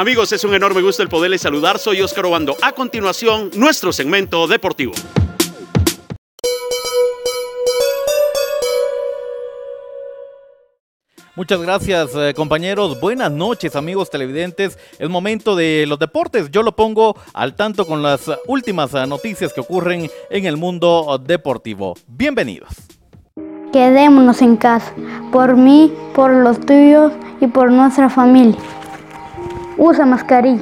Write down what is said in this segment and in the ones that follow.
Amigos, es un enorme gusto el poderles saludar. Soy Oscar Obando. A continuación, nuestro segmento deportivo. Muchas gracias eh, compañeros, buenas noches amigos televidentes, es momento de los deportes, yo lo pongo al tanto con las últimas eh, noticias que ocurren en el mundo deportivo. Bienvenidos. Quedémonos en casa, por mí, por los tuyos y por nuestra familia. Usa mascarilla.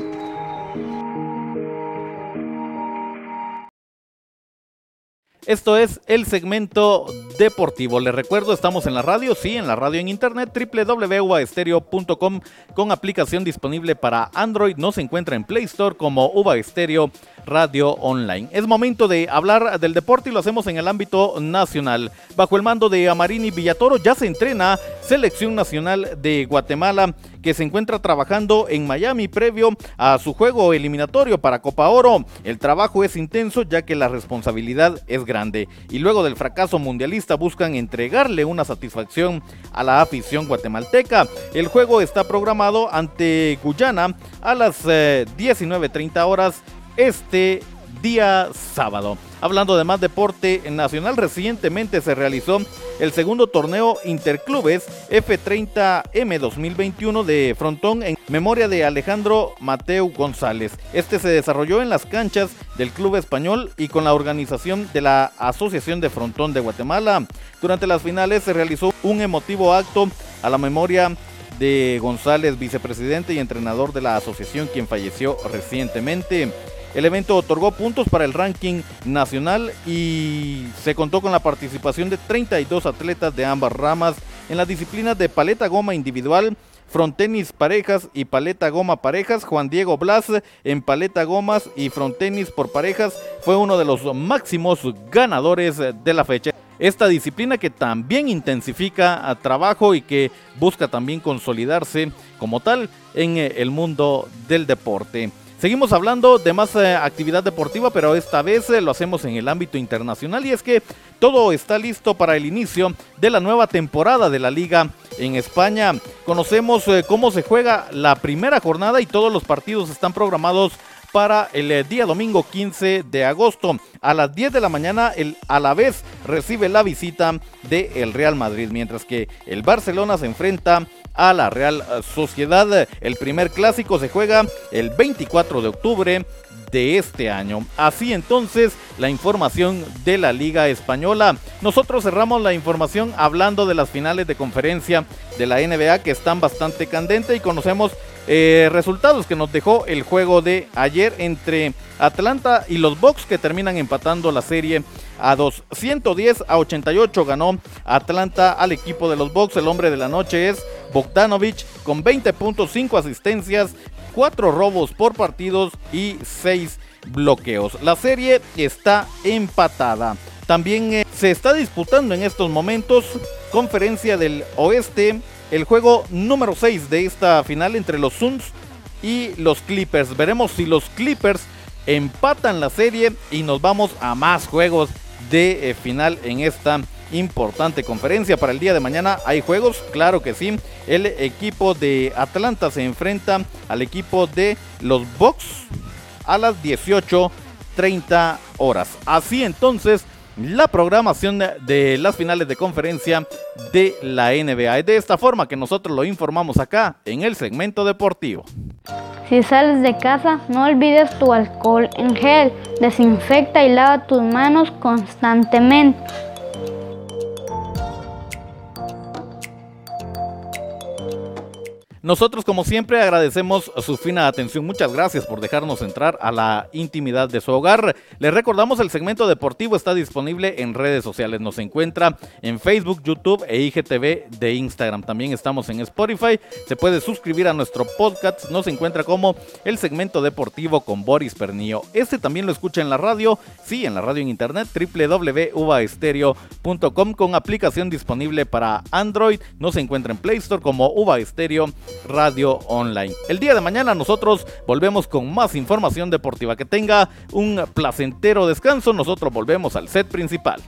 Esto es el segmento deportivo. Les recuerdo, estamos en la radio, sí, en la radio en internet, www.uvaestereo.com con aplicación disponible para Android. No se encuentra en Play Store como Uva Estéreo Radio Online. Es momento de hablar del deporte y lo hacemos en el ámbito nacional. Bajo el mando de Amarini Villatoro ya se entrena Selección Nacional de Guatemala que se encuentra trabajando en Miami previo a su juego eliminatorio para Copa Oro. El trabajo es intenso ya que la responsabilidad es grande y luego del fracaso mundialista buscan entregarle una satisfacción a la afición guatemalteca. El juego está programado ante Guyana a las 19.30 eh, horas este día sábado. Hablando de más deporte nacional, recientemente se realizó el segundo torneo Interclubes F30M 2021 de Frontón en memoria de Alejandro Mateo González. Este se desarrolló en las canchas del Club Español y con la organización de la Asociación de Frontón de Guatemala. Durante las finales se realizó un emotivo acto a la memoria de González, vicepresidente y entrenador de la asociación, quien falleció recientemente. El evento otorgó puntos para el ranking nacional y se contó con la participación de 32 atletas de ambas ramas en las disciplinas de paleta goma individual, frontenis parejas y paleta goma parejas. Juan Diego Blas en paleta gomas y frontenis por parejas fue uno de los máximos ganadores de la fecha. Esta disciplina que también intensifica trabajo y que busca también consolidarse como tal en el mundo del deporte. Seguimos hablando de más eh, actividad deportiva, pero esta vez eh, lo hacemos en el ámbito internacional y es que todo está listo para el inicio de la nueva temporada de la liga en España. Conocemos eh, cómo se juega la primera jornada y todos los partidos están programados para el día domingo 15 de agosto. A las 10 de la mañana el Alavés recibe la visita del el Real Madrid, mientras que el Barcelona se enfrenta a la Real Sociedad. El primer clásico se juega el 24 de octubre de este año. Así entonces la información de la Liga Española. Nosotros cerramos la información hablando de las finales de conferencia de la NBA que están bastante candentes y conocemos eh, resultados que nos dejó el juego de ayer entre Atlanta y los Bucks que terminan empatando la serie a 2. 110 a 88 ganó Atlanta al equipo de los Bucks. El hombre de la noche es Bogdanovich con 20.5 asistencias, 4 robos por partidos y 6 bloqueos. La serie está empatada. También eh, se está disputando en estos momentos conferencia del oeste el juego número 6 de esta final entre los Suns y los Clippers. Veremos si los Clippers empatan la serie y nos vamos a más juegos de eh, final en esta importante conferencia. Para el día de mañana hay juegos, claro que sí. El equipo de Atlanta se enfrenta al equipo de los Bucks a las 18.30 horas. Así entonces la programación de las finales de conferencia de la NBA. Es de esta forma que nosotros lo informamos acá en el segmento deportivo. Si sales de casa, no olvides tu alcohol en gel. Desinfecta y lava tus manos constantemente. Nosotros como siempre agradecemos su fina atención. Muchas gracias por dejarnos entrar a la intimidad de su hogar. Les recordamos el segmento deportivo está disponible en redes sociales. Nos encuentra en Facebook, YouTube e IGTV de Instagram. También estamos en Spotify. Se puede suscribir a nuestro podcast. Nos encuentra como el segmento deportivo con Boris Pernillo. Este también lo escucha en la radio. Sí, en la radio en internet www.uvaestereo.com con aplicación disponible para Android. Nos encuentra en Play Store como Uva Estéreo Radio Online. El día de mañana nosotros volvemos con más información deportiva. Que tenga un placentero descanso. Nosotros volvemos al set principal.